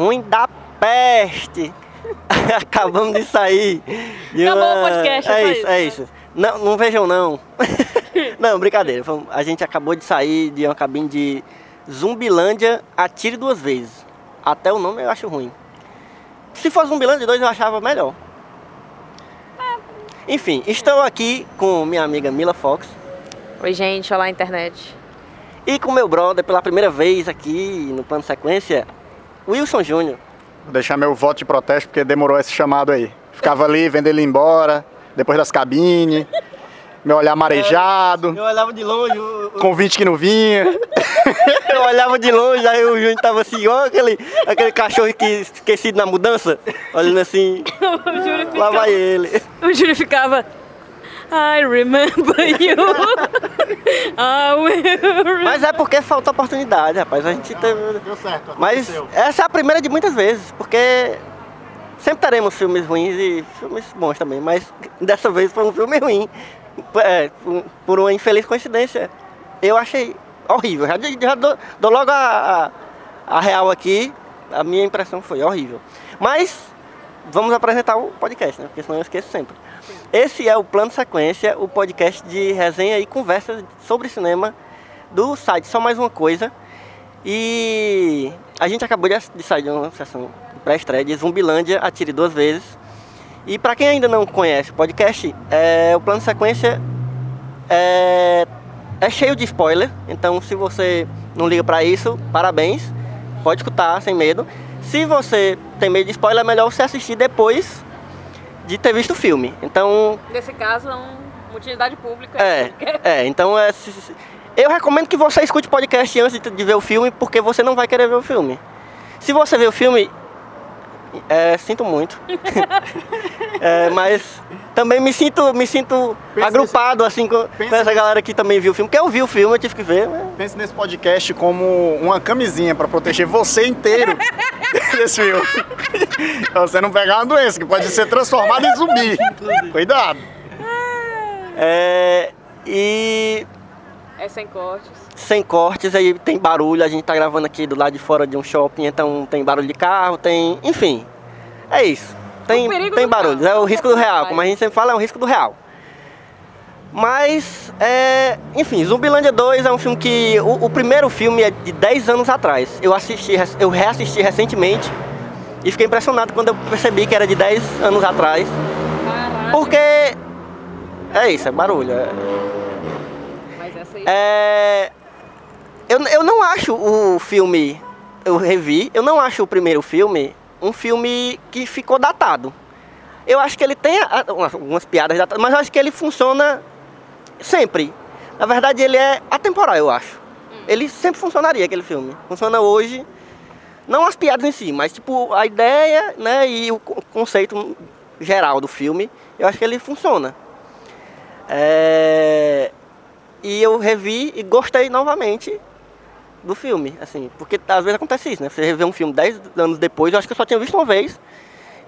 ruim da peste. Acabamos de sair. de Acabou o podcast, é é isso, é né? isso. Não, não vejam não. não, brincadeira. A gente acabou de sair de uma cabine de Zumbilândia Atire Duas Vezes. Até o nome eu acho ruim. Se fosse Zumbilândia 2 eu achava melhor. Enfim, estou aqui com minha amiga Mila Fox Oi, gente, olá, internet. e com meu brother pela primeira vez aqui no plano sequência, Wilson Júnior. Vou deixar meu voto de protesto porque demorou esse chamado aí. Ficava ali vendo ele ir embora, depois das cabines, meu olhar marejado, Eu olhava de longe, o- o- convite que não vinha. eu olhava de longe, aí o Júnior tava assim, igual aquele, aquele cachorro que esquecido na mudança, olhando assim, O Júlio lá ficava, vai ele. o Júlio ficava I remember you. I will remember. Mas é porque falta oportunidade, rapaz. A gente teve. Deu certo, Mas essa é a primeira de muitas vezes, porque sempre teremos filmes ruins e filmes bons também, mas dessa vez foi um filme ruim. É, por- por uma infeliz coincidência. Eu achei horrível. Já, já dou, dou logo a, a, a real aqui, a minha impressão foi horrível. Mas vamos apresentar o podcast, né? Porque senão eu esqueço sempre. Esse é o Plano Sequência, o podcast de resenha e conversa sobre cinema do site Só Mais Uma Coisa. E a gente acabou de sair de uma sessão pré-estreia de Zumbilândia, Atire Duas Vezes. E para quem ainda não conhece o podcast, é, o Plano Sequência é, é cheio de spoiler. Então se você não liga para isso, parabéns. Pode escutar sem medo. Se você tem medo de spoiler, é melhor você assistir depois de ter visto o filme. Então Nesse caso, é uma utilidade pública. é, é, então é, eu recomendo que você escute o podcast antes de, de ver o filme, porque você não vai querer ver o filme. Se você ver o filme, é, sinto muito. É, mas também me sinto, me sinto agrupado assim com, com essa nesse- galera que também viu o filme. Porque eu vi o filme, eu tive que ver. né? Pense nesse podcast como uma camisinha pra proteger você inteiro desse filme. Pra você não pegar uma doença que pode ser transformada em zumbi. Cuidado. É, e É sem cortes. sem cortes, aí tem barulho, a gente tá gravando aqui do lado de fora de um shopping, então tem barulho de carro, tem. Enfim. É isso. Tem, tem carro. é o risco do real, como a gente sempre fala, é o risco do real. Mas, é, enfim, Zumbilândia 2 é um filme que. O, o primeiro filme é de 10 anos atrás. Eu assisti, eu reassisti recentemente e fiquei impressionado quando eu percebi que era de 10 anos atrás. Caraca. Porque. É isso, é barulho. é-. É, eu, eu não acho o filme, eu revi, eu não acho o primeiro filme um filme que ficou datado. Eu acho que ele tem algumas piadas datadas, mas eu acho que ele funciona sempre. Na verdade, ele é atemporal, eu acho. Ele sempre funcionaria, aquele filme. Funciona hoje, não as piadas em si, mas tipo a ideia né, e o co- conceito geral do filme, eu acho que ele funciona. É, e eu revi e gostei novamente do filme, assim, porque às vezes acontece isso, né? Você revê um filme 10 anos depois, eu acho que eu só tinha visto uma vez,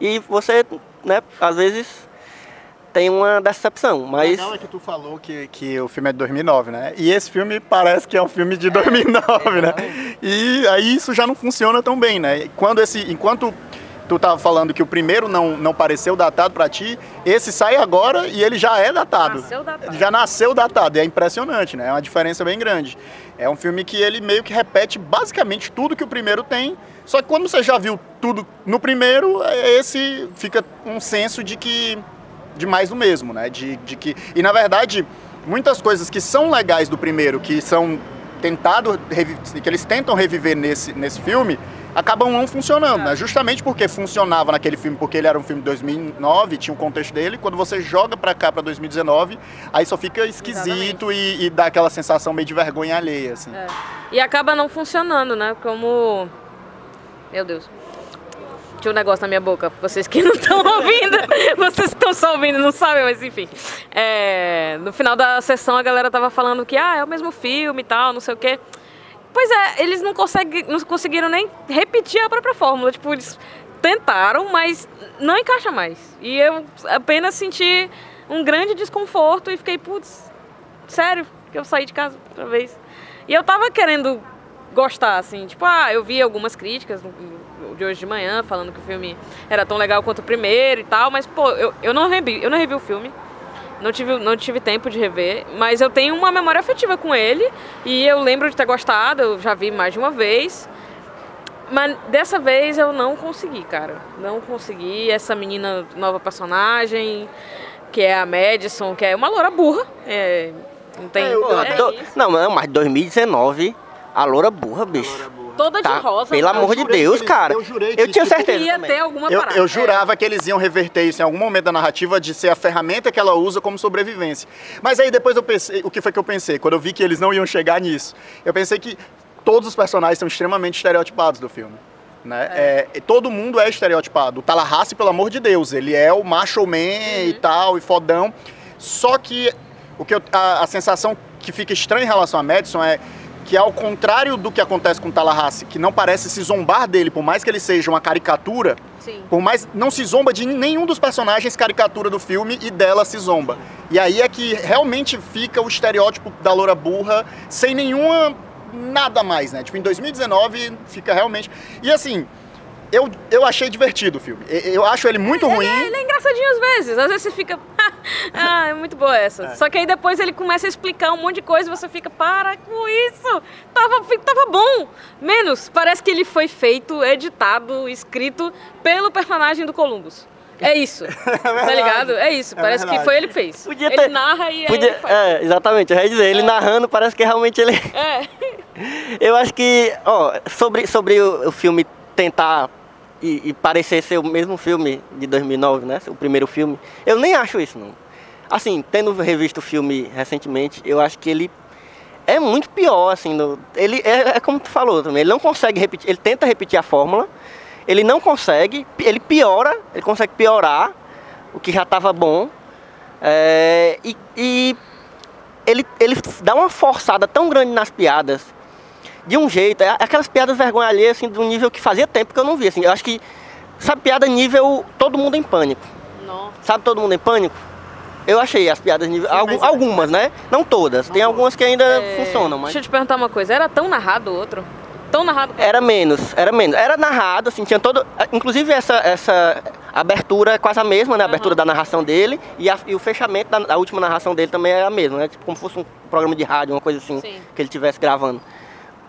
e você, né, às vezes tem uma decepção, O mas legal é que tu falou que, que o filme é de 2009, né? E esse filme parece que é um filme de 2009, né? E aí isso já não funciona tão bem, né? Quando esse, enquanto tu tava falando que o primeiro não, não pareceu datado pra ti, esse sai agora e ele já é datado. Nasceu datado. Já nasceu datado, e é impressionante, né? É uma diferença bem grande. É um filme que ele meio que repete basicamente tudo que o primeiro tem, só que quando você já viu tudo no primeiro, é esse fica um senso de que de mais do mesmo, né? De, de que e na verdade muitas coisas que são legais do primeiro, que são tentado que eles tentam reviver nesse, nesse filme, acabam não funcionando, né? Justamente porque funcionava naquele filme, porque ele era um filme de 2009, tinha o contexto dele. Quando você joga pra cá, pra 2019, aí só fica esquisito e, e dá aquela sensação meio de vergonha alheia, assim. É. E acaba não funcionando, né? Como. Meu Deus. Tinha um negócio na minha boca. Vocês que não estão ouvindo, vocês estão só ouvindo não sabem, mas enfim. É, no final da sessão a galera tava falando que ah, é o mesmo filme e tal, não sei o quê. Pois é, eles não, conseguem, não conseguiram nem repetir a própria fórmula. Tipo, eles tentaram, mas não encaixa mais. E eu apenas senti um grande desconforto e fiquei, putz, sério, que eu saí de casa outra vez. E eu tava querendo gostar, assim, tipo, ah, eu vi algumas críticas de hoje de manhã falando que o filme era tão legal quanto o primeiro e tal, mas, pô, eu, eu, não, revi, eu não revi o filme. Não tive, não tive tempo de rever, mas eu tenho uma memória afetiva com ele e eu lembro de ter gostado, eu já vi mais de uma vez. Mas dessa vez eu não consegui, cara. Não consegui. Essa menina, nova personagem, que é a Madison, que é uma loura burra. É, não tem. Pô, é do- não, não, mas 2019, a loura burra, bicho. Toda de Tá, rosa. pelo cara. amor de Deus, eles- cara. eu jurei que Eu tinha certeza Ia também. ter alguma Eu, parada. eu jurava que eles iam reverter isso em algum momento da narrativa de ser a ferramenta que ela usa como sobrevivência. Mas aí depois eu pensei, o que foi que eu pensei? Quando eu vi que eles não iam chegar nisso, eu pensei que todos os personagens são extremamente estereotipados do filme. Né? É, e todo mundo é estereotipado. O Tallahassee, pelo amor de Deus, ele é o macho man e tal, e fodão. Só que o que eu- a, a sensação que fica estranha em relação a Madison é que ao contrário do que acontece com o Tallahassee, que não parece se zombar dele, por mais que ele seja uma caricatura, Sim. por mais não se zomba de nenhum dos personagens caricatura do filme e dela se zomba. E aí é que realmente fica o estereótipo da loura burra sem nenhuma nada mais, né? Tipo, em 2019 fica realmente. E assim, eu, eu achei divertido o filme. Eu acho ele muito ruim. É, ele é engraçadinho às vezes. Às vezes você fica. ah, é muito boa essa. Só que aí depois ele começa a explicar um monte de coisa e você fica, para com isso! Tava, tava bom! Menos. Parece que ele foi feito, editado, escrito pelo personagem do Columbus. É isso. tá ligado? É isso. É Parece que verdade. foi ele que fez. Podia ele ter- narra e Podia, ele faz. é, exatamente, eu ia dizer, ele narrando parece que realmente ele. É. Eu acho que, ó, sobre, sobre o, o filme tentar e, e parecer ser o mesmo filme de 2009, né? O primeiro filme, eu nem acho isso, não. Assim, tendo revisto o filme recentemente, eu acho que ele é muito pior, assim. no- ele é, é como tu falou também, ele não consegue repetir, ele tenta repetir a fórmula, ele não consegue, ele piora, ele consegue piorar o que já estava bom. é, e, e ele, ele dá uma forçada tão grande nas piadas, de um jeito, é aquelas piadas vergonha alheia, assim, de um nível que fazia tempo que eu não via, assim, eu acho que, sabe, piada nível todo mundo em pânico, Nossa. sabe, todo mundo em pânico? Eu achei as piadas nível, Sim, algu- mas- algumas, né, não todas, tem algumas que ainda É, funcionam, mas... Deixa eu te perguntar uma coisa. Era tão narrado o outro? Tão narrado Era menos, era menos. Era narrado, assim, tinha todo. Inclusive essa, essa abertura é quase a mesma, né? A abertura da narração dele e, a- e o fechamento da, da última narração dele também é a mesma, né? Tipo como se fosse um programa de rádio, uma coisa assim, Sim. que ele estivesse gravando.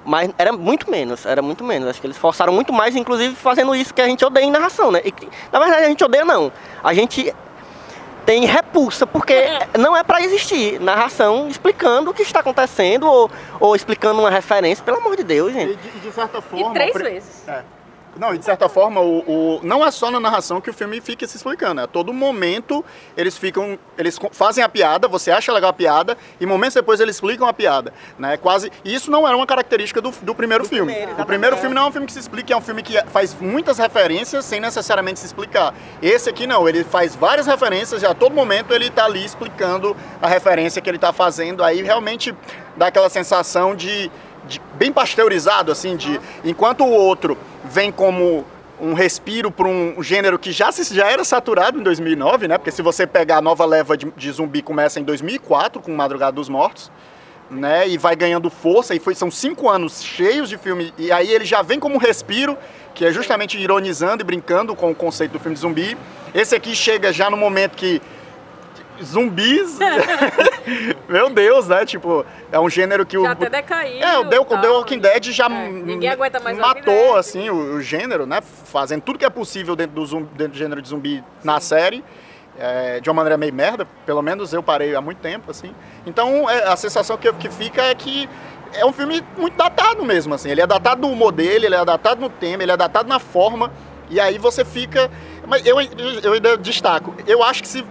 Mas era muito menos, era muito menos. Acho que eles forçaram muito mais, inclusive fazendo isso que a gente odeia em narração, né? E, na verdade a gente odeia não. A gente tem repulsa, porque não é pra existir narração explicando o que está acontecendo ou, ou explicando uma referência, pelo amor de Deus, E gente. de, de certa E forma. três o pri- vezes. É. Não, e de certa forma, o, o- não é só na narração que o filme fica se explicando. A todo momento eles ficam. Eles fazem a piada, você acha legal a piada, e momentos depois eles explicam a piada. Né? Quase. E isso não era uma característica do, do primeiro filme. primeiro, o primeiro filme não é um filme que se explica, é um filme que faz muitas referências sem necessariamente se explicar. Esse aqui não, ele faz várias referências e a todo momento ele tá ali explicando a referência que ele tá fazendo. Aí realmente dá aquela sensação de, de bem pasteurizado, assim, de enquanto o outro vem como um respiro para um gênero que já, se- já era saturado em 2009, né? Porque se você pegar a nova leva de, de zumbi começa em 2004 com Madrugada dos Mortos, né? E vai ganhando força. E foi, são cinco anos cheios de filme. E aí ele já vem como um respiro, que é justamente ironizando e brincando com o conceito do filme de zumbi. Esse aqui chega já no momento que zumbis. Meu Deus, né? Tipo, é um gênero que Já o. até decaiu. É, o The, tal, The Walking Dead já É, ninguém aguenta mais Walking matou, assim, o, o gênero, né? Fazendo tudo que é possível dentro do, zumbi, dentro do gênero de zumbi na série. é, de uma maneira meio merda, pelo menos eu parei há muito tempo, assim. Então, é, a sensação que, que fica é que é um filme muito datado mesmo, assim. Ele é datado no humor dele, ele é datado no tema, ele é datado na forma. E aí você fica... Mas eu, eu ainda destaco. Eu acho que se...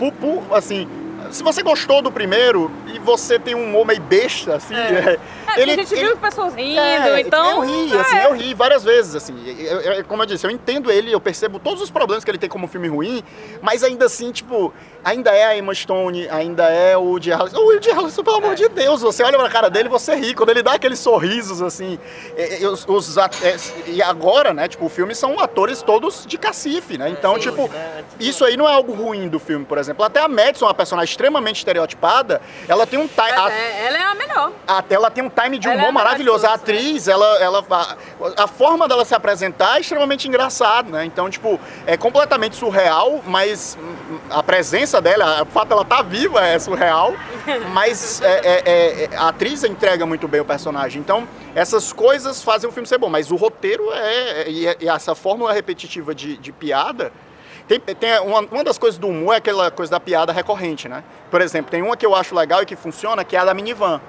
pu- pu- assim, se você gostou do primeiro e você tem um meio besta, assim... É. É, porque a gente viu pessoas rindo, é, então. Eu ri, assim, eu ri várias vezes, assim. Eu- eu- como eu disse, eu entendo ele, eu percebo todos os problemas que ele tem como filme ruim, mas ainda assim, tipo, ainda é a Emma Stone, ainda é o Woody Harrelson. O Woody Harrelson, pelo amor de Deus, você olha pra cara dele e você ri. Quando ele dá aqueles sorrisos, assim, é, é, os, os é, e agora, né, tipo, o filme são atores todos de cacife, né? Então, Sim, tipo, né? isso aí não é algo ruim do filme, por exemplo. Até a Madison, uma personagem extremamente estereotipada, ela tem um... ti- Mas a- é, ela é a melhor. até ela tem um time de Ela humor é maravilhoso. A né? atriz, ela, ela, a, a forma dela se apresentar é extremamente engraçada, né? Então, tipo, é completamente surreal, mas hum, a presença dela, o fato dela estar viva é surreal, mas é- é- é- a atriz entrega muito bem o personagem. Então, essas coisas fazem o filme ser bom, mas o roteiro é. E, e essa fórmula repetitiva de, de piada. Tem, tem uma, uma das coisas do humor é aquela coisa da piada recorrente, né? Por exemplo, tem uma que eu acho legal e que funciona, que é a da minivan.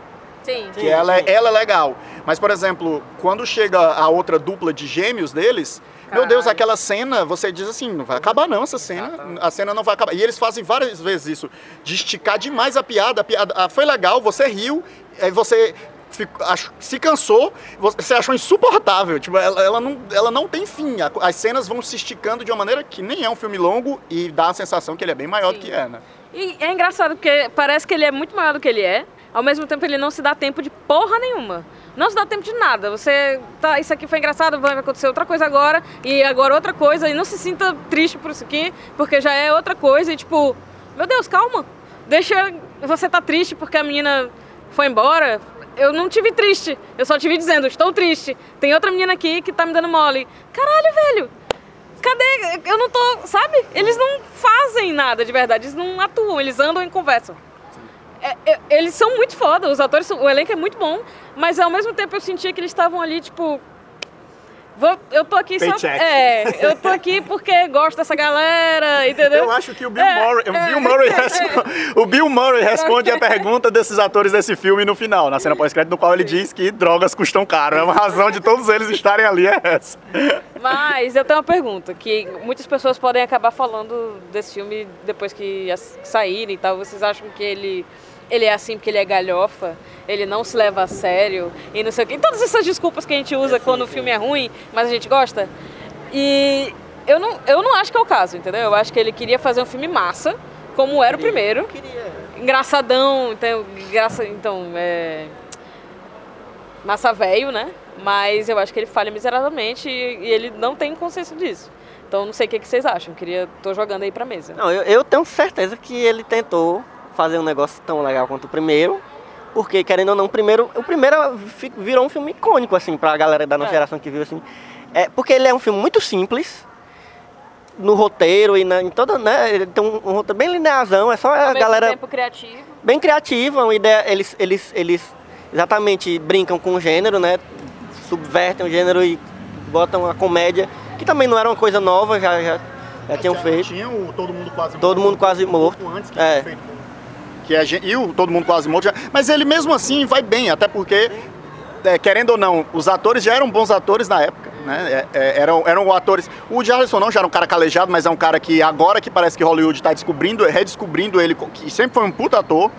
Sim. Que ela, é- ela é legal. Mas, por exemplo, quando chega a outra dupla de gêmeos deles, meu Deus, Caralho. aquela cena, você diz assim, não vai acabar não essa cena. A cena não vai acabar. E eles fazem várias vezes isso, de esticar demais a piada. A piada ah, foi legal, você riu, aí você ficou- ach- se cansou, você achou insuportável. Tipo, ela, ela não, ela não tem fim. As cenas vão se esticando de uma maneira que nem é um filme longo e dá a sensação que ele é bem maior do Sim. que é, né? E é engraçado porque parece que ele é muito maior do que ele é. Ao mesmo tempo ele não se dá tempo de porra nenhuma. Não se dá tempo de nada. Você tá, isso aqui foi engraçado, vai acontecer outra coisa agora e agora outra coisa e não se sinta triste por isso aqui, porque já é outra coisa e tipo, meu Deus, calma. Deixa você tá triste porque a menina foi embora. Eu não tive triste. Eu só tive dizendo, estou triste. Tem outra menina aqui que tá me dando mole. Caralho, velho. Cadê? Eu não tô. Sabe? Eles não fazem nada de verdade. Eles não atuam, eles andam e conversam. É, é, eles são muito foda, os atores, o elenco é muito bom, mas ao mesmo tempo eu sentia que eles estavam ali, tipo. Vou- eu tô aqui só. Paycheck. É, eu tô aqui porque gosto dessa galera, entendeu? Eu acho que o Bill É, Murray, o é, Bill Murray, é. respo- o Bill Murray responde a pergunta desses atores desse filme no final, na cena pós-crédito, no qual ele diz que drogas custam caro. É uma razão de todos eles estarem ali é essa. Mas eu tenho uma pergunta, que muitas pessoas podem acabar falando desse filme depois que saírem e tal. Vocês acham que ele, ele é assim porque ele é galhofa? Ele não se leva a sério e não sei o quê? Todas essas desculpas que a gente usa quando o filme é ruim, mas a gente gosta. E eu não, eu não acho que é o caso, entendeu? Eu acho que ele queria fazer um filme massa, como era o primeiro. Queria. Engraçadão, então, graça, então é... Massa velho, né? Mas eu acho que ele falha miseravelmente e, e ele não tem consciência disso. Então não sei o que, que vocês acham. Queria. tô jogando aí pra mesa. Não, eu, eu tenho certeza que ele tentou fazer um negócio tão legal quanto o primeiro. Porque, querendo ou não, o primeiro, o primeiro virou um filme icônico, assim, pra galera da nossa É. geração que viu, assim. É, porque ele é um filme muito simples, no roteiro e na, em toda, né, ele tem um, um roteiro bem linearzão, é só Ao a mesmo galera tempo criativo. bem criativa, uma ideia, eles, eles, eles exatamente brincam com o gênero, né, subvertem o gênero e botam a comédia, que também não era uma coisa nova, já, já, já tinham feito. Tinha o Todo Mundo Quase Todo Mundo Quase um pouco Morto. antes que É. feito. Que é, gen- e o Todo Mundo Quase Morto. já- mas ele mesmo assim vai bem, até porque, é, querendo ou não, os atores já eram bons atores na época. Né? É, é, eram, eram atores. O Harrelson não já era um cara calejado, mas é um cara que agora que parece que Hollywood está descobrindo, redescobrindo ele, que sempre foi um puta ator.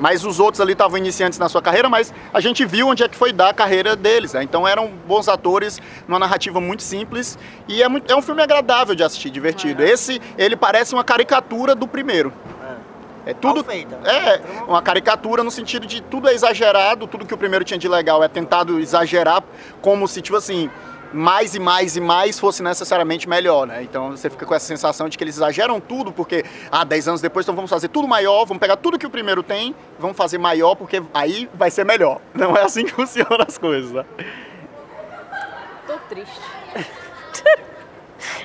Mas os outros ali estavam iniciantes na sua carreira, mas a gente viu onde é que foi dar a carreira deles. Né? Então eram bons atores, numa narrativa muito simples. E é, muito- é um filme agradável de assistir, divertido. Esse, ele parece uma caricatura do primeiro. É tudo. Feita. É, uma caricatura no sentido de tudo é exagerado, tudo que o primeiro tinha de legal é tentado exagerar, como se, tipo assim, mais e mais e mais fosse necessariamente melhor, né? Então você fica com essa sensação de que eles exageram tudo, porque, ah, 10 anos depois, então vamos fazer tudo maior, vamos pegar tudo que o primeiro tem, vamos fazer maior, porque aí vai ser melhor. Não é assim que funcionam as coisas, né? Tô triste.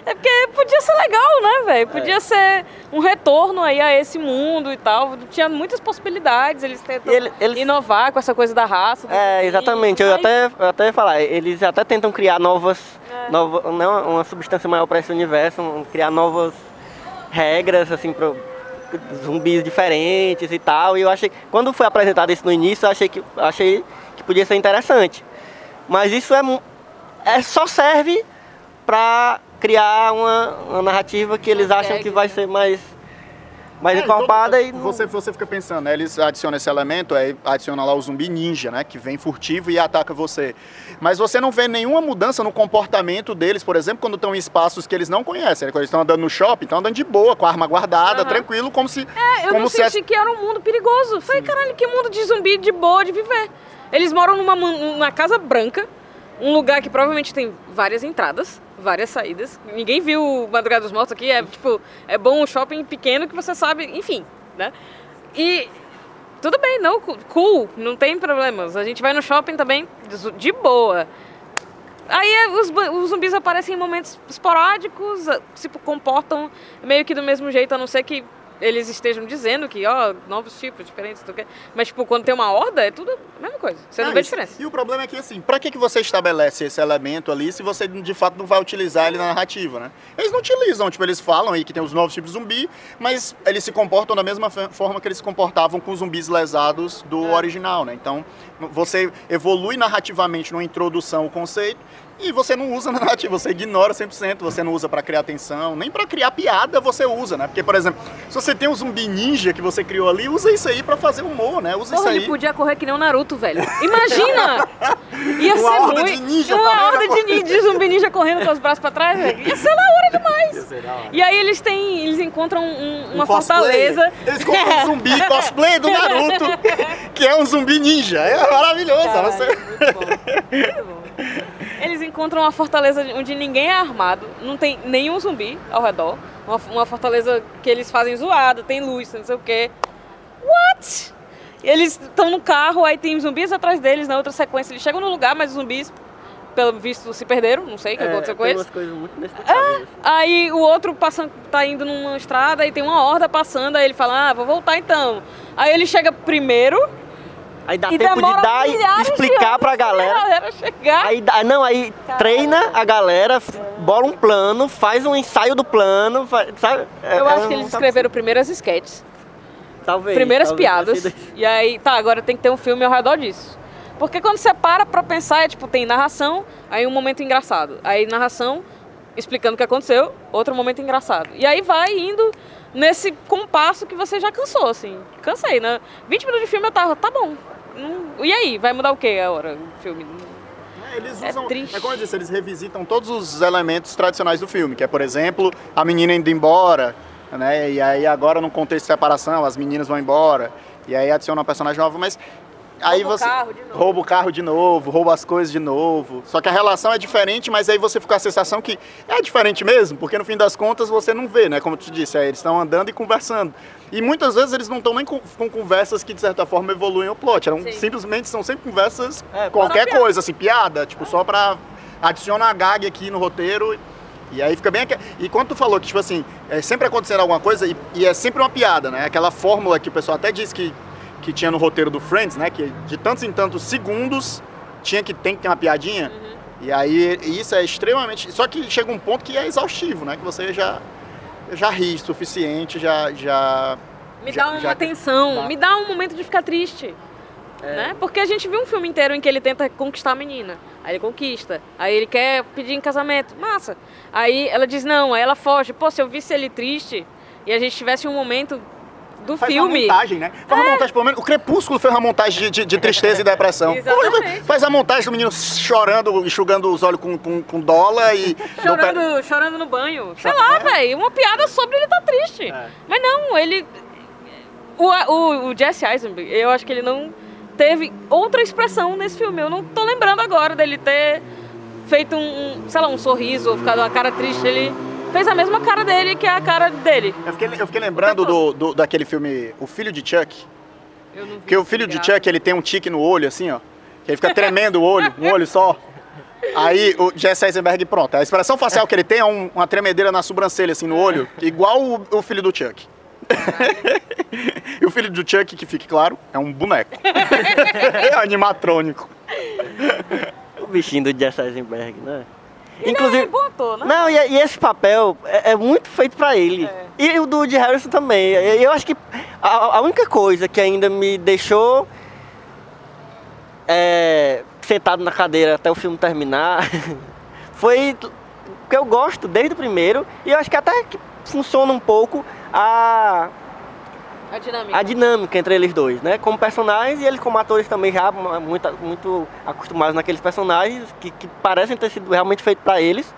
É porque podia ser legal, né, velho? Podia É. ser um retorno aí a esse mundo e tal. Tinha muitas possibilidades, eles tentam ele- eles- inovar com essa coisa da raça. É, exatamente. Eu mas- até, eu até ia falar, eles até tentam criar novas, É. nova, não, uma substância maior para esse universo, um- criar novas regras, assim, para zumbis diferentes e tal. E eu achei, quando foi apresentado isso no início, eu achei que, achei que podia ser interessante. Mas isso é, é só serve para criar uma, uma narrativa que eles acham que vai né? ser mais, mais É, encorpada todo- e não- você, você fica pensando, né? Eles adicionam esse elemento, aí adiciona lá o zumbi ninja, né? Que vem furtivo e ataca você. Mas você não vê nenhuma mudança no comportamento deles, por exemplo, quando estão em espaços que eles não conhecem. né? Quando eles estão andando no shopping, estão andando de boa, com a arma guardada, Aham. tranquilo, como se. É, eu como não se senti que era um mundo perigoso. Falei, caralho, que mundo de zumbi de boa de viver. Eles moram numa, numa casa branca, um lugar que provavelmente tem várias entradas, várias saídas. Ninguém viu Madrugada dos Mortos aqui, é tipo, é bom um shopping pequeno que você sabe, enfim, né? E tudo bem, não, cool, não tem problemas. A gente vai no shopping também de- boa. Aí é, os, os zumbis aparecem em momentos esporádicos, se comportam meio que do mesmo jeito, a não ser que eles estejam dizendo que, ó, novos tipos, diferentes, não sei o quê. mas tipo, quando tem uma horda, é tudo a mesma coisa. Você não, Ah, vê isso- diferença. E o problema é que, assim, pra que, que você estabelece esse elemento ali se você de fato não vai utilizar ele na narrativa, né? Eles não utilizam, tipo, eles falam aí que tem os novos tipos de zumbi, mas eles se comportam da mesma forma que eles se comportavam com os zumbis lesados do É. original, né? Então, você evolui narrativamente numa introdução o conceito e você não usa na narrativa, você ignora 100%, você não usa pra criar tensão, nem pra criar piada você usa, né? Porque, por exemplo, se você tem um zumbi ninja que você criou ali, usa isso aí pra fazer humor, né? Usa Porra, isso ele aí. podia correr que nem o Naruto, velho. Imagina! Ia Uma ser horda muito. de ninja uma correndo, horda de, ni- de zumbi ninja correndo com os braços pra trás, velho. Ia ser da hora demais. E aí eles têm. Eles encontram um- uma Um cosplay. fortaleza. Eles compram um zumbi cosplay do Naruto, que é um zumbi ninja. É maravilhoso. Caralho, Você... muito bom, muito bom. Eles encontram uma fortaleza onde ninguém é armado, não tem nenhum zumbi ao redor. Uma, uma fortaleza que eles fazem zoada, tem luz, não sei o quê. What? Eles estão no carro, aí tem zumbis atrás deles, na outra sequência eles chegam no lugar, mas os zumbis, pelo visto, se perderam, não sei o que É, aconteceu com eles. coisas muito inexplicáveis. Aí o outro passando, tá indo numa estrada e tem uma horda passando, aí ele fala, ah, vou voltar então. Aí ele chega primeiro Aí dá e tempo de dar e explicar anos pra galera. pra galera chegar. Aí, dá- não, aí treina a galera, bola um plano, faz um ensaio do plano, fa- sabe? É- Eu é acho que eles escreveram primeiras sketches, talvez, primeiras talvez piadas. E aí, tá, agora tem que ter um filme ao redor disso. Porque quando você para pra pensar, é tipo, tem narração, aí um momento engraçado. Aí narração, explicando o que aconteceu, outro momento engraçado. E aí vai indo nesse compasso que você já cansou, assim. Cansei, né? 20 minutos de filme eu tava, tá bom. Não- E aí, vai mudar o que agora o filme? É, Eles É usam, triste. é como eu disse, eles revisitam todos os elementos tradicionais do filme, que é, por exemplo, a menina indo embora, né? E aí agora num contexto de separação, as meninas vão embora, e aí adiciona uma personagem nova, mas aí Rouba o você carro de novo. rouba o carro de novo, rouba as coisas de novo. Só que a relação é diferente, mas aí você fica com a sensação que é diferente mesmo, porque no fim das contas você não vê, né? Como te disse, aí eles estão andando e conversando. E muitas vezes eles não estão nem com, com conversas que de certa forma evoluem o plot. Eram Sim. simplesmente são sempre conversas É, qualquer coisa, assim, piada, tipo, só pra adicionar a gag aqui no roteiro. E aí fica bem. E quando tu falou que, tipo assim, é sempre acontecendo alguma coisa e, e é sempre uma piada, né? Aquela fórmula que o pessoal até disse que, que tinha no roteiro do Friends, né? Que de tantos em tantos segundos tinha que tem que ter uma piadinha. Uhum. E aí isso é extremamente. Só que chega um ponto que é exaustivo, né? Que você já, já ri o suficiente, já. já Me já- dá uma já- atenção, dá. me dá um momento de ficar triste. Né? Porque a gente viu um filme inteiro em que ele tenta conquistar a menina. Aí ele conquista. Aí ele quer pedir em casamento. Massa. Aí ela diz não, aí ela foge. Pô, se eu visse ele triste e a gente tivesse um momento do Faz filme. uma montagem, né? Faz uma montagem, pelo menos. O Crepúsculo fez uma montagem de, de- de tristeza e depressão. Exatamente. Faz a montagem do menino chorando, enxugando os olhos com, com, com dólar e. Chorando, chorando no banho. Sei lá, velho. Uma piada sobre ele tá triste. É. Mas não, ele. O, o, o Jesse Eisenberg, eu acho que ele não teve outra expressão nesse filme. Eu não tô lembrando agora dele ter feito um, um, sei lá, um sorriso ou ficado uma cara triste, ele fez a mesma cara dele que é a cara dele. Eu fiquei, eu fiquei lembrando do, do- daquele filme O Filho de Chuck. Eu não vi Porque o filho de. Chuck, ele tem um tique no olho, assim, ó. Que ele fica tremendo o olho, um olho só. Aí o Jesse Eisenberg, pronto. A expressão facial que ele tem é um- uma tremedeira na sobrancelha, assim, no olho, igual o, o filho do Chuck. e o filho do Chuck, que fique claro, é um boneco. é animatrônico. O bichinho do Jesse Eisenberg, né? Ele é bom ator, né? Não, e, e esse papel é, é muito feito pra ele. É. E o do Woody Harrison também. Eu acho que a, a única coisa que ainda me deixou é, sentado na cadeira até o filme terminar foi que eu gosto desde o primeiro e eu acho que até que funciona um pouco a, A dinâmica. a dinâmica entre eles dois, né? Como personagens e eles como atores também já muito, muito acostumados naqueles personagens que, que parecem ter sido realmente feitos para eles.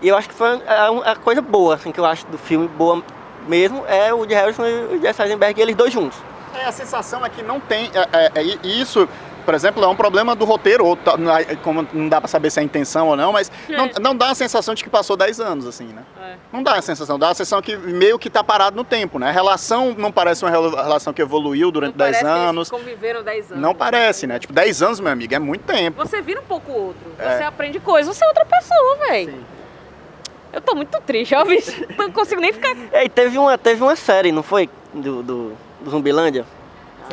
E eu acho que foi a, a coisa boa, assim, que eu acho do filme boa mesmo, é o de Harrison e o Jesse Eisenberg, eles dois juntos. É, a sensação é que não tem. É, é, é, isso, por exemplo, é um problema do roteiro, ou tá- não é- como não dá pra saber se é intenção ou não, mas não, não dá a sensação de que passou 10 anos, assim, né? É. Não dá a sensação, dá a sensação que meio que tá parado no tempo, né? A relação não parece uma rela- relação que evoluiu durante Não 10 parece que eles anos. conviveram 10 anos. Não parece, né? Tipo, 10 anos, meu amigo, é muito tempo. Você vira um pouco outro. É. Você aprende coisas. Você é outra pessoa, velho. Eu tô muito triste, ó, bicho. Não consigo nem ficar. E teve uma, teve uma série, não foi? Do, do, do Zumbilândia.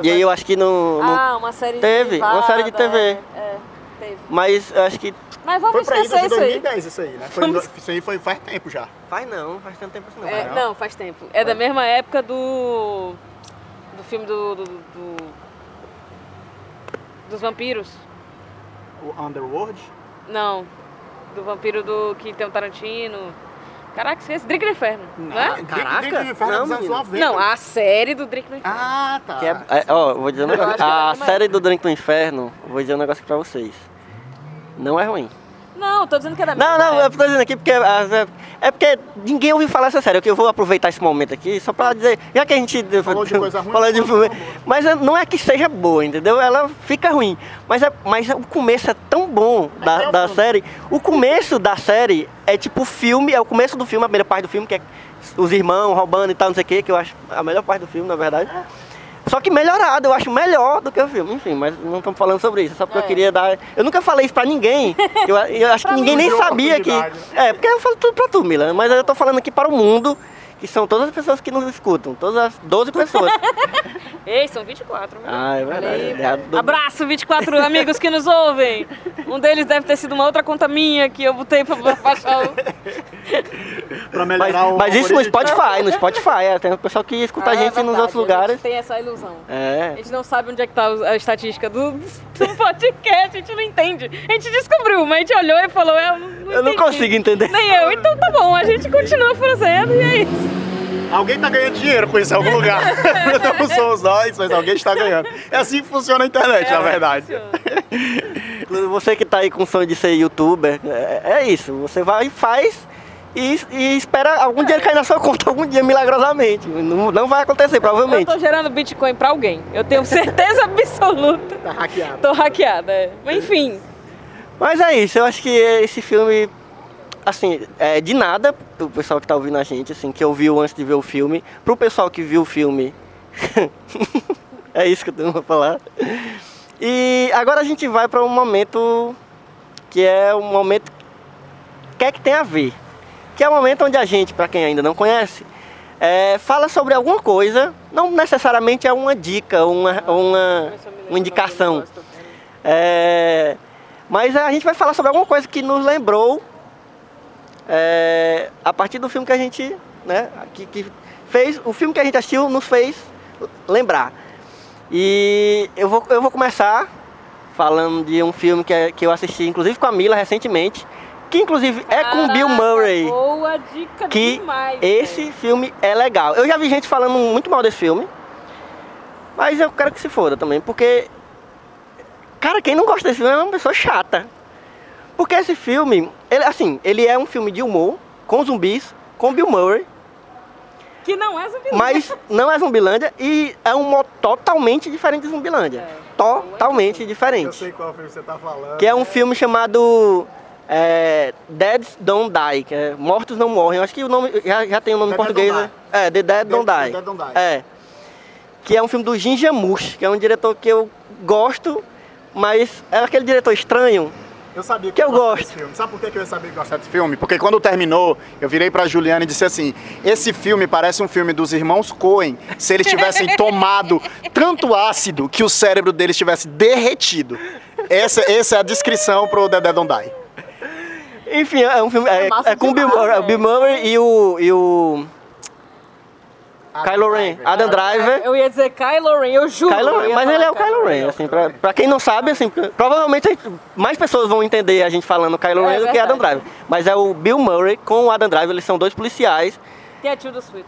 E aí eu acho que não. não- Ah, uma série Teve, uma série de TV. É, é, teve. mas eu acho que. Mas vamos Foi esquecer de isso aí. 2010 isso aí, né? Foi, Vamos- Isso aí foi faz tempo já. Faz não, faz tanto tempo assim não. É, não? não, faz tempo. É da mesma época do. do filme do. do, do- dos vampiros. O Underworld? Não. Do vampiro do que tem o Tarantino. Caraca, esqueci. Drink no Inferno. Não, é? Caraca, Drink no Inferno não, dos anos menino. 90. Não, a série do Drink no Inferno. Ah, tá. Que é, é, ó, vou dizer um negócio. é A série do Drink no Inferno, vou dizer um negócio aqui pra vocês. Não é ruim. Não, tô dizendo que é da Não, não, eu tô dizendo aqui porque. ah, É porque ninguém ouviu falar essa série. Eu vou aproveitar esse momento aqui só pra dizer. Já que a gente. Falou de coisa ruim, falou de coisa boa. Mas é- não é que seja boa, entendeu? Ela fica ruim. Mas, é, mas o começo é tão bom da, é da série. O começo da série é tipo o filme, é o começo do filme, a primeira parte do filme, que é os irmãos roubando e tal, não sei o que, que eu acho a melhor parte do filme, na verdade. Só que melhorado, eu acho melhor do que o filme. Enfim, mas não estamos falando sobre isso. Só porque É. eu queria dar. Eu nunca falei isso pra ninguém. Eu, eu acho que ninguém nem sabia que. oportunidade, É, porque eu falo tudo pra tu, Mila. Mas eu tô falando aqui para o mundo, que são todas as pessoas que nos escutam. Todas as 12 pessoas. Ei, são 24. viu? ah, é verdade. É a do- Abraço, 24 amigos que nos ouvem. Um deles deve ter sido uma outra conta minha que eu botei pra baixar o. Pra Mas, melhorar o mas isso no. Spotify, no Spotify. É, tem o pessoal que escuta a Ah, é gente nos verdade, outros A lugares. gente tem essa ilusão. A É. gente não sabe onde é que tá a estatística do, do podcast, a gente não entende. A gente descobriu, mas a gente olhou e falou, eu não, não Eu não consigo entender. Nem eu, então tá bom, a gente continua fazendo e é isso. Alguém tá ganhando dinheiro com isso em algum lugar. não somos nós, mas alguém está ganhando. É assim que funciona a internet, na verdade. Você que tá aí com sonho de ser youtuber, é, é isso. Você vai e faz e, e espera algum dia cair na sua conta, algum dia milagrosamente. Não, não vai acontecer, Eu provavelmente. tô gerando Bitcoin pra alguém. Eu tenho certeza absoluta. Tá hackeado. Tô hackeada. é. Enfim. Mas é isso, eu acho que esse filme, assim, é de nada pro pessoal que tá ouvindo a gente, assim, que ouviu antes de ver o filme, pro pessoal que viu o filme. é isso que eu tenho pra falar. E agora a gente vai para um momento que é um momento que é que tem a ver. Que é o momento onde a gente, para quem ainda não conhece, é, fala sobre alguma coisa, não necessariamente é uma dica, uma, uma, uma indicação. É, mas a gente vai falar sobre alguma coisa que nos lembrou é, a partir do filme que a gente, né, que, que fez, o filme que a gente assistiu nos fez lembrar. E eu vou, eu vou começar falando de um filme que, é- que eu assisti, inclusive com a Mila recentemente, que inclusive é com Bill Caraca, Murray. Boa dica Que demais. esse filme é legal. Eu já vi gente falando muito mal desse filme, mas eu quero que se foda também, porque cara, quem não gosta desse filme é uma pessoa chata. Porque esse filme, ele assim, ele é um filme de humor com zumbis, com Bill Murray, Que não é zumbi. mas não é Zumbilândia e é um humor totalmente diferente de Zumbilândia. É. Totalmente Eu diferente. sei qual filme você tá falando. Que é um filme chamado é Dead Don't Die, que é Mortos Não Morrem. Eu acho que o nome já, já tem o nome em Dead português, Don't né? É, The Dead Don't The Die. Dead Don't Die. É. Que é um filme do Jim Jarmusch, que é um diretor que eu gosto, mas é aquele diretor estranho. Eu sabia Que eu gostava gosto. desse filme. Sabe por que que eu ia saber gostar desse filme? Porque quando terminou, eu virei pra Juliana e disse assim: esse filme parece um filme dos irmãos Coen se eles tivessem tomado tanto ácido que o cérebro deles tivesse derretido. Essa, essa é a descrição pro The Dead Don't Die. Enfim, é um filme. É, massa é com o Bill, o Bill Murray e o. E o Kylo Ren. Adam Driver. Eu ia dizer Kylo Ren, eu juro. Kylo eu mas ele é o Kylo Ren, assim, pra, pra quem não sabe, assim, provavelmente mais pessoas vão entender a gente falando Kylo É Ren do que Adam. Driver. Mas é o Bill Murray com o Adam Driver, eles são dois policiais. Tem a Tilda Swinton.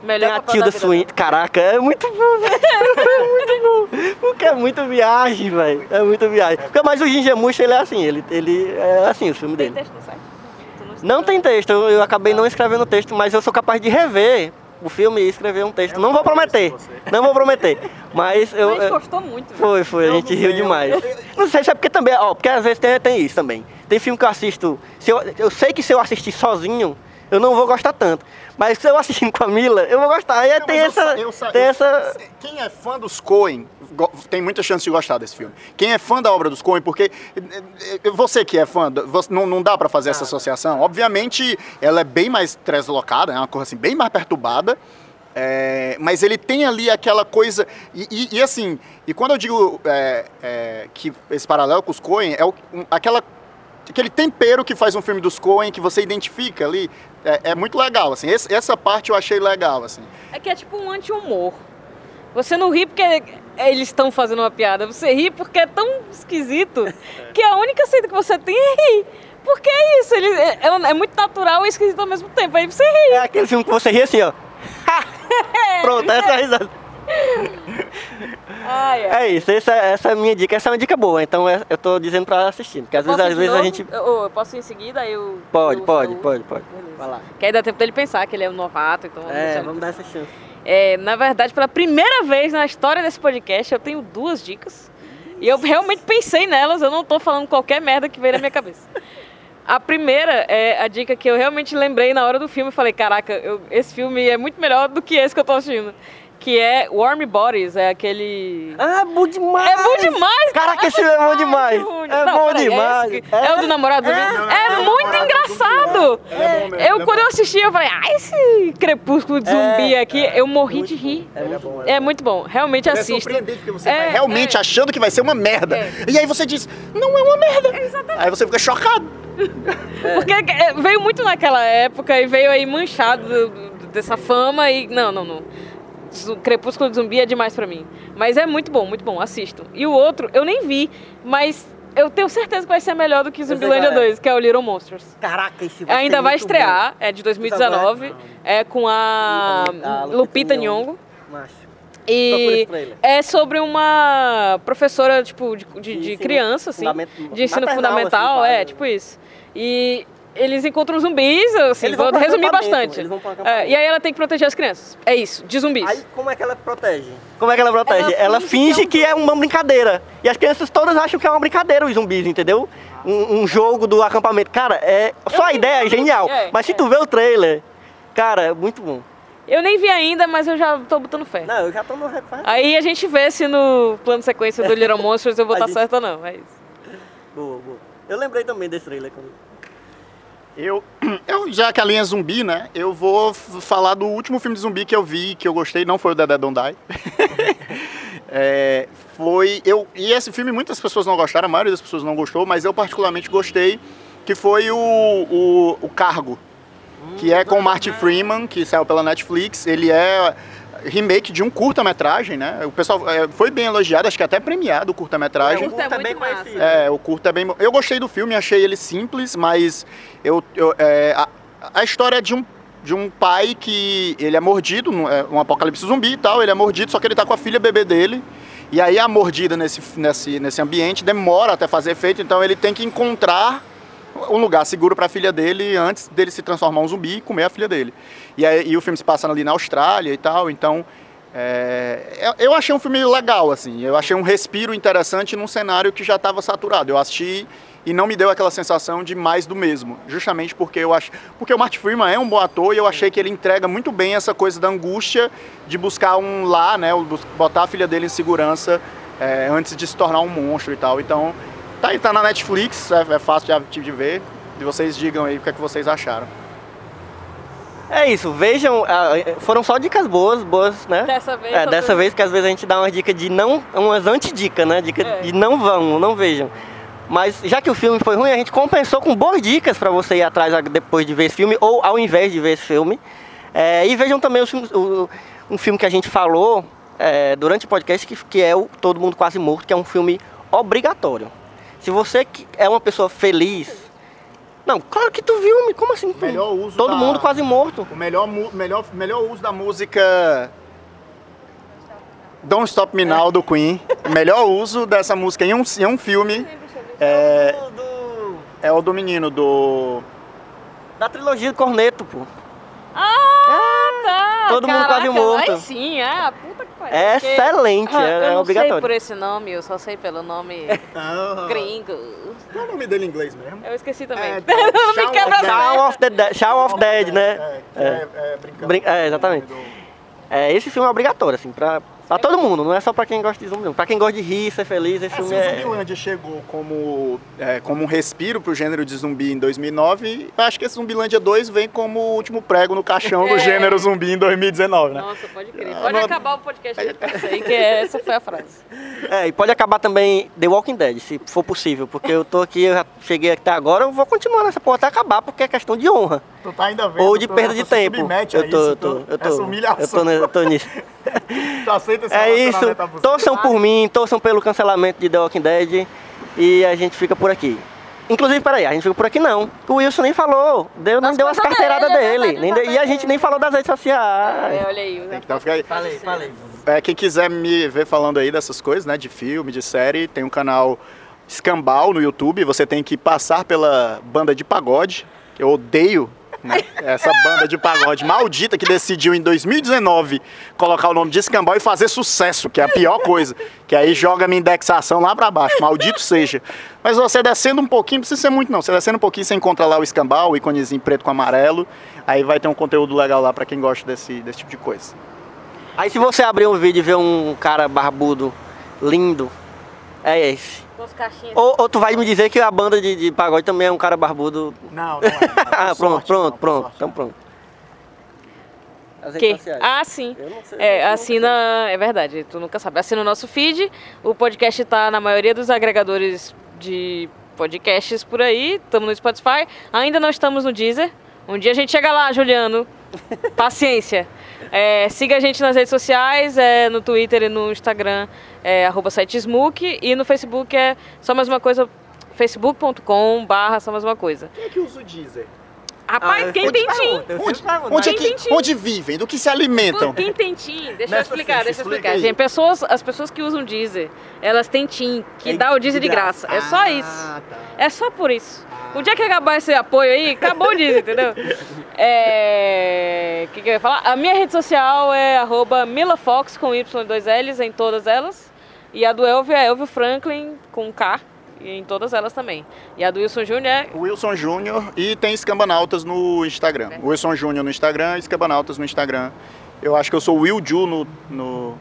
Tem Melhor a papel Tilda Swinton. Caraca, é muito bom, velho. É muito bom. Porque é muito viagem, velho. É muito viagem. Porque, mas o Ginger Mush, ele é assim, ele, ele é assim, o filme dela. dele. Tem texto? Tu Não tem texto, eu, eu acabei não escrevendo texto, mas eu sou capaz de rever o filme e escrever um texto. Não vou prometer, não vou prometer. Mas eu. Mas eu- gostou muito. foi, foi, a Eu gente riu eu- demais. eu- Não sei se é porque também, ó, porque às vezes tem, tem isso também. Tem filme que eu assisto, se eu, eu sei que se eu assistir sozinho, eu não vou gostar tanto. Mas se eu assistir com a Mila, eu vou gostar. Aí Não, tem eu essa. sa- eu tem eu- essa. Quem é fã dos Coen tem muita chance de gostar desse filme. Quem é fã da obra dos Coen, porque eh, eh, você que é fã, não, não dá pra fazer essa associação. Obviamente, ela é bem mais translocada, é uma coisa assim bem mais perturbada. é, mas ele tem ali aquela coisa e, e- e assim e quando eu digo é, é, que esse paralelo com os Coen é o- um- aquela aquele tempero que faz um filme dos Coen que você identifica ali é, é muito legal assim Esse- essa parte eu achei legal assim É que é tipo um anti-humor. Você não ri porque eles estão fazendo uma piada. Você ri porque é tão esquisito que a única saída que você tem é rir. Porque é isso, ele, é, é- é muito natural e esquisito ao mesmo tempo. Aí você ri. É aquele filme que você ri assim, ó. Pronto, essa é risada. Ai. É isso, essa, essa é a minha dica. Essa é uma dica boa, então é- eu tô dizendo pra assistir. Porque às vezes, Posso às ir de vezes a gente. Eu, eu posso ir em seguida? Eu, Pode, eu- pode, eu- pode, pode. Beleza. Vai lá. Que aí dá tempo dele pensar que ele é um novato, então É, vamos dar essa chance. É, na verdade, pela primeira vez na história desse podcast, eu tenho duas dicas. E eu realmente pensei nelas, eu não tô falando qualquer merda que veio na minha cabeça. A primeira é a dica que eu realmente lembrei na hora do filme e falei, caraca, eu- esse filme é muito melhor do que esse que eu tô assistindo. Que é Warm Bodies, é aquele. Ah, bom demais! É bom demais! Caraca, esse filme é bom demais! É Não, bom demais! É, esse que- é o do namorado do É não, muito engraçado! É Eu, é quando eu assisti, eu falei, ah, esse crepúsculo de zumbi É, aqui, eu morri de rir. É muito bom. É muito bom, realmente Ele é surpreendente porque você É, vai realmente é. achando que vai ser uma merda. É. E aí você diz, não é uma merda. Aí você fica chocado. Porque é, veio muito naquela época e veio aí manchado do- do- dessa fama e. Não, não, não. Crepúsculo de Zumbi é demais pra mim. Mas é muito bom, muito bom, assistam. E o outro, eu nem vi, mas eu tenho certeza que vai ser melhor do que Zumbilândia qual é. 2, que é o Little Monsters. Caraca, esse vai Ainda vai estrear, é de 2019, é com a A Lupita Lupita Nyong'o. Bom. Macho. E é sobre uma professora, tipo, de, de, de criança, assim. De ensino maternal, fundamental, assim, é, tipo isso. E eles encontram zumbis, assim, Eles vão resumir bastante. É, e aí ela tem que proteger as crianças. É isso, de zumbis. Aí, como é que ela protege? Como é que ela protege? Ela Ela, finge que que é uma brincadeira. E as crianças todas acham que é uma brincadeira os zumbis, entendeu? Um, um jogo do acampamento. Cara, é. Só a ideia é genial. é, mas se é. tu vê o trailer, cara, é muito bom. Eu nem vi ainda, mas eu já tô botando fé. Não, eu já tô no reparto. Aí a gente vê se no plano sequência do Little Monsters eu vou estar gente- certo ou não. É isso. Boa, boa. Eu lembrei também desse trailer. Quando... Eu, eu, já que a linha é zumbi, né? Eu vou falar do último filme de zumbi que eu vi, que eu gostei, não foi o Dead Don't Die. É, foi. Eu, e esse filme muitas pessoas não gostaram, a maioria das pessoas não gostou, mas eu particularmente gostei, que foi o, o, o Cargo. Que é com o Martin Freeman, que saiu pela Netflix. Ele é remake de um curta-metragem, né? O pessoal é, foi bem elogiado, acho que até premiado o curta-metragem. curta é curta muito massa. conhecido. É, o curto é bem. Eu gostei do filme, achei ele simples, mas eu, eu- é, a, a história é de um, de um pai que ele é mordido, num- é um apocalipse zumbi e tal, ele é mordido, só que ele tá com a filha bebê dele. E aí a mordida nesse, nesse, nesse ambiente demora até fazer efeito, então ele tem que encontrar um lugar seguro para a filha dele antes dele se transformar em um zumbi e comer a filha dele. E, aí, e o filme se passa ali na Austrália e tal, então É, eu- achei um filme legal, assim. Eu achei um respiro interessante num cenário que já estava saturado. Eu assisti e não me deu aquela sensação de mais do mesmo. Justamente porque eu acho. Porque o Martin Freeman é um bom ator e eu achei que ele entrega muito bem essa coisa da angústia de buscar um lá, né? Botar a filha dele em segurança é, antes de se tornar um monstro e tal. Então, tá aí, tá na Netflix, é, é fácil de, de ver. E vocês digam aí o que, é que vocês acharam. É isso, vejam, ah, foram só dicas boas, boas, né? Dessa vez, É, dessa vez que às vezes a gente dá umas dicas de não, umas antidicas, né? Dica É. de não vão, não vejam. Mas já que o filme foi ruim, a gente compensou com boas dicas pra você ir atrás depois de ver esse filme ou ao invés de ver esse filme. É, e vejam também os o- um filme que a gente falou é, durante o podcast, que, que é o Todo Mundo Quase Morto, que é um filme obrigatório. Se você é uma pessoa feliz. Não, claro que tu viu, me- como assim? Melhor uso Todo da- mundo quase morto. O melhor, melhor, melhor uso da música Don't Stop Me Now do Queen. O melhor uso dessa música em um, em um filme é, Do- é o do menino, do. Da trilogia do Corneto, pô. Ah, tá. Todo mundo Caraca, quase morto. Aí sim, é. Pariu. É porque- excelente, Ah, é, eu é não sei obrigatório. por esse nome, eu só sei pelo nome gringo. Qual é o nome dele em inglês mesmo? Eu esqueci também. É, não me quebra of. Shaun of the Dead, Shaun of Dead, né? É, é, é, brincando. Brin- é, exatamente. É, esse filme é obrigatório, assim, pra, pra todo mundo, não é só pra quem gosta de zumbi, não. Pra quem gosta de rir, ser feliz, esse É, se filme o é... Zumbilândia chegou como, é, como um respiro pro gênero de zumbi em 2009, eu acho que esse Zumbilândia 2 vem como o último prego no caixão do É. gênero zumbi em 2019, né? Nossa, pode crer. Ah, Pode não- acabar o podcast aí que essa foi a frase. É, e pode acabar também The Walking Dead, se for possível, porque eu tô aqui, eu já cheguei até agora, eu vou continuar nessa porra até acabar, porque é questão de honra. Tu tá ainda vendo? Ou de tu- perda de tu tempo. Eu tô, isso, eu tô, eu tô, Essa humilhação. eu tô, eu tô nisso. Tu aceita esse É isso, torçam por mim, torçam pelo cancelamento de The Walking Dead e a gente fica por aqui. Inclusive, peraí, a gente fica por aqui não. O Wilson nem falou, deu, nem Das deu as carteiradas dele, dele. nem e a gente nem falou das redes sociais. É, olha aí. Então fica aí. Falei, falei. É, quem quiser me ver falando aí dessas coisas, né, de filme, de série, tem um canal Escambau no YouTube. Você tem que passar pela banda de pagode, que eu odeio né, essa banda de pagode maldita que decidiu em 2019 colocar o nome de Escambau e fazer sucesso, que é a pior coisa. Que aí joga minha indexação lá pra baixo, maldito seja. Mas você descendo um pouquinho, não precisa ser muito não, você descendo um pouquinho, você encontra lá o Escambau, o íconezinho preto com amarelo. Aí vai ter um conteúdo legal lá pra quem gosta desse, desse tipo de coisa. Aí se você abrir um vídeo e ver um cara barbudo, lindo, é esse. Ou, ou tu vai me dizer que a banda de, de pagode também é um cara barbudo. Não, não é. Ah, pronto, pronto, pronto. Então pronto. As Que? Ah, sim. Eu não sei, É, assina. É verdade, tu nunca sabe. Assina o nosso feed. O podcast tá na maioria dos agregadores de podcasts por aí. Estamos no Spotify. Ainda não estamos no Deezer. Um dia a gente chega lá, Juliano. Paciência. É, siga a gente nas redes sociais, é, no Twitter e no Instagram, é arroba site Smook, e no Facebook é só mais uma coisa, facebook.com barra só mais uma coisa. Quem é que usa o Deezer? Rapaz, eu quem sempre tem TIM? Onde, onde, é que- onde vivem? Do que se alimentam? Quem tem TIM? Deixa eu explicar, deixa eu explica explicar. Gente, pessoas, as pessoas que usam Deezer, elas têm TIM, que É dá o Deezer de de graça. graça. É só Ah, isso. tá. É só por isso. O dia que acabar esse apoio aí, acabou o Deezer, entendeu? É... O que, que eu ia falar? A minha rede social é arroba milafox com Y e dois L's em todas elas. E a do Elvio é Elvio Franklin com K em todas elas também. E a do Wilson Júnior é Wilson Júnior e tem Escambanautas no Instagram. Wilson Júnior no Instagram e Escambanautas no Instagram. Eu acho que eu sou o Will Ju no, no,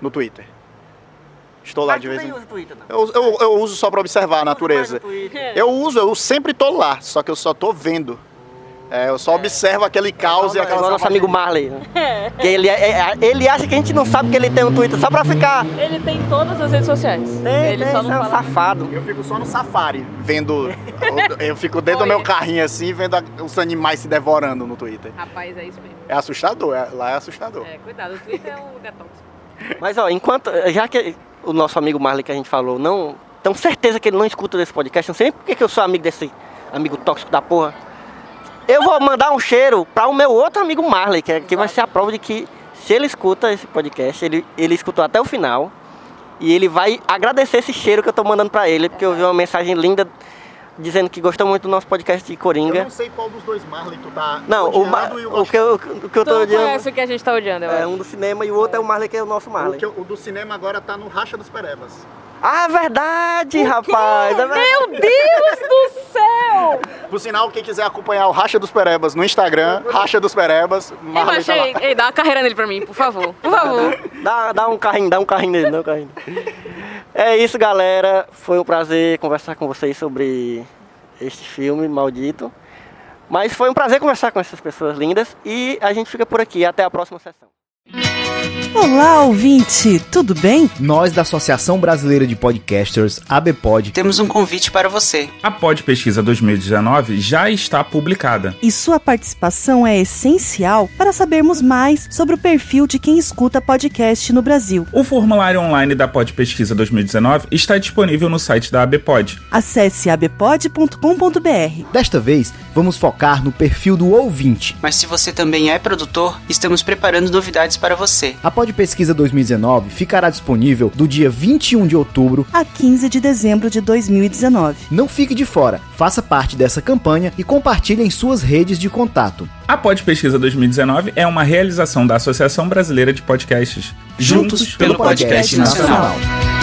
no Twitter. Estou lá Mas de vez em usa Twitter, não. eu, eu, eu uso só para observar a natureza. No Twitter. Eu uso, eu sempre tô lá, só que eu só tô vendo. É, eu só observo aquele caos e Igual aquela nosso amigo Marley. né? Que ele, é- é- ele acha que a gente não sabe que ele tem um Twitter só pra ficar. Ele tem todas as redes sociais. Tem, ele tem, só não é um fala. safado. Eu fico só no safari, vendo. eu fico dentro do meu carrinho assim, vendo a- os animais se devorando no Twitter. Rapaz, é isso mesmo. É assustador, é- lá é assustador. É, cuidado, o Twitter é um lugar tóxico. Mas ó, enquanto. Já que o nosso amigo Marley que a gente falou, não. Tenho certeza que ele não escuta desse podcast. Não sei porque que eu sou amigo desse amigo tóxico da porra. Eu vou mandar um cheiro para o meu outro amigo Marley, que, é- que vai ser a prova de que se ele escuta esse podcast, ele, ele escutou até o final. E ele vai agradecer esse cheiro que eu tô mandando para ele, porque eu vi uma mensagem linda dizendo que gostou muito do nosso podcast de Eu Coringa. não sei qual dos dois Marley tu tá Não, o, Ma- e o, que eu, o que eu Tu tô não odiando conhece o que a gente tá odiando, eu é acho. um do cinema e o outro é o Marley, que é o nosso o, Marley. que eu- o do cinema agora tá no Racha dos Perebas. Ah, verdade, rapaz! é verdade. Meu Deus do céu! Por sinal, quem quiser acompanhar o Racha dos Perebas no Instagram, Racha dos Perebas, Eu Marley tá achei. lá. Ei, dá uma carreira nele pra mim, por favor. Por favor. Dá, dá um carrinho, dá um carrinho nele, dá um carrinho. É isso, galera. Foi um prazer conversar com vocês sobre este filme maldito. Mas foi um prazer conversar com essas pessoas lindas. E a gente fica por aqui. Até a próxima sessão. Olá, ouvinte, tudo bem? Nós da Associação Brasileira de Podcasters, ABPOD, Temos um convite para você. A Pod Pesquisa 2019 já está publicada. E sua participação é essencial para sabermos mais sobre o perfil de quem escuta podcast no Brasil. O formulário online da Pod Pesquisa 2019 está disponível no site da ABPOD. Acesse abpod.com.br. desta vez vamos focar no perfil do ouvinte. Mas se você também é produtor, estamos preparando novidades para você. A Pod Pesquisa 2019 ficará disponível do dia 21 de outubro. A 15 de dezembro de 2019. Não fique de fora, faça parte dessa campanha e compartilhe em suas redes de contato. A Pod Pesquisa 2019 é uma realização da Associação Brasileira de Podcasts. Juntos pelo podcast nacional.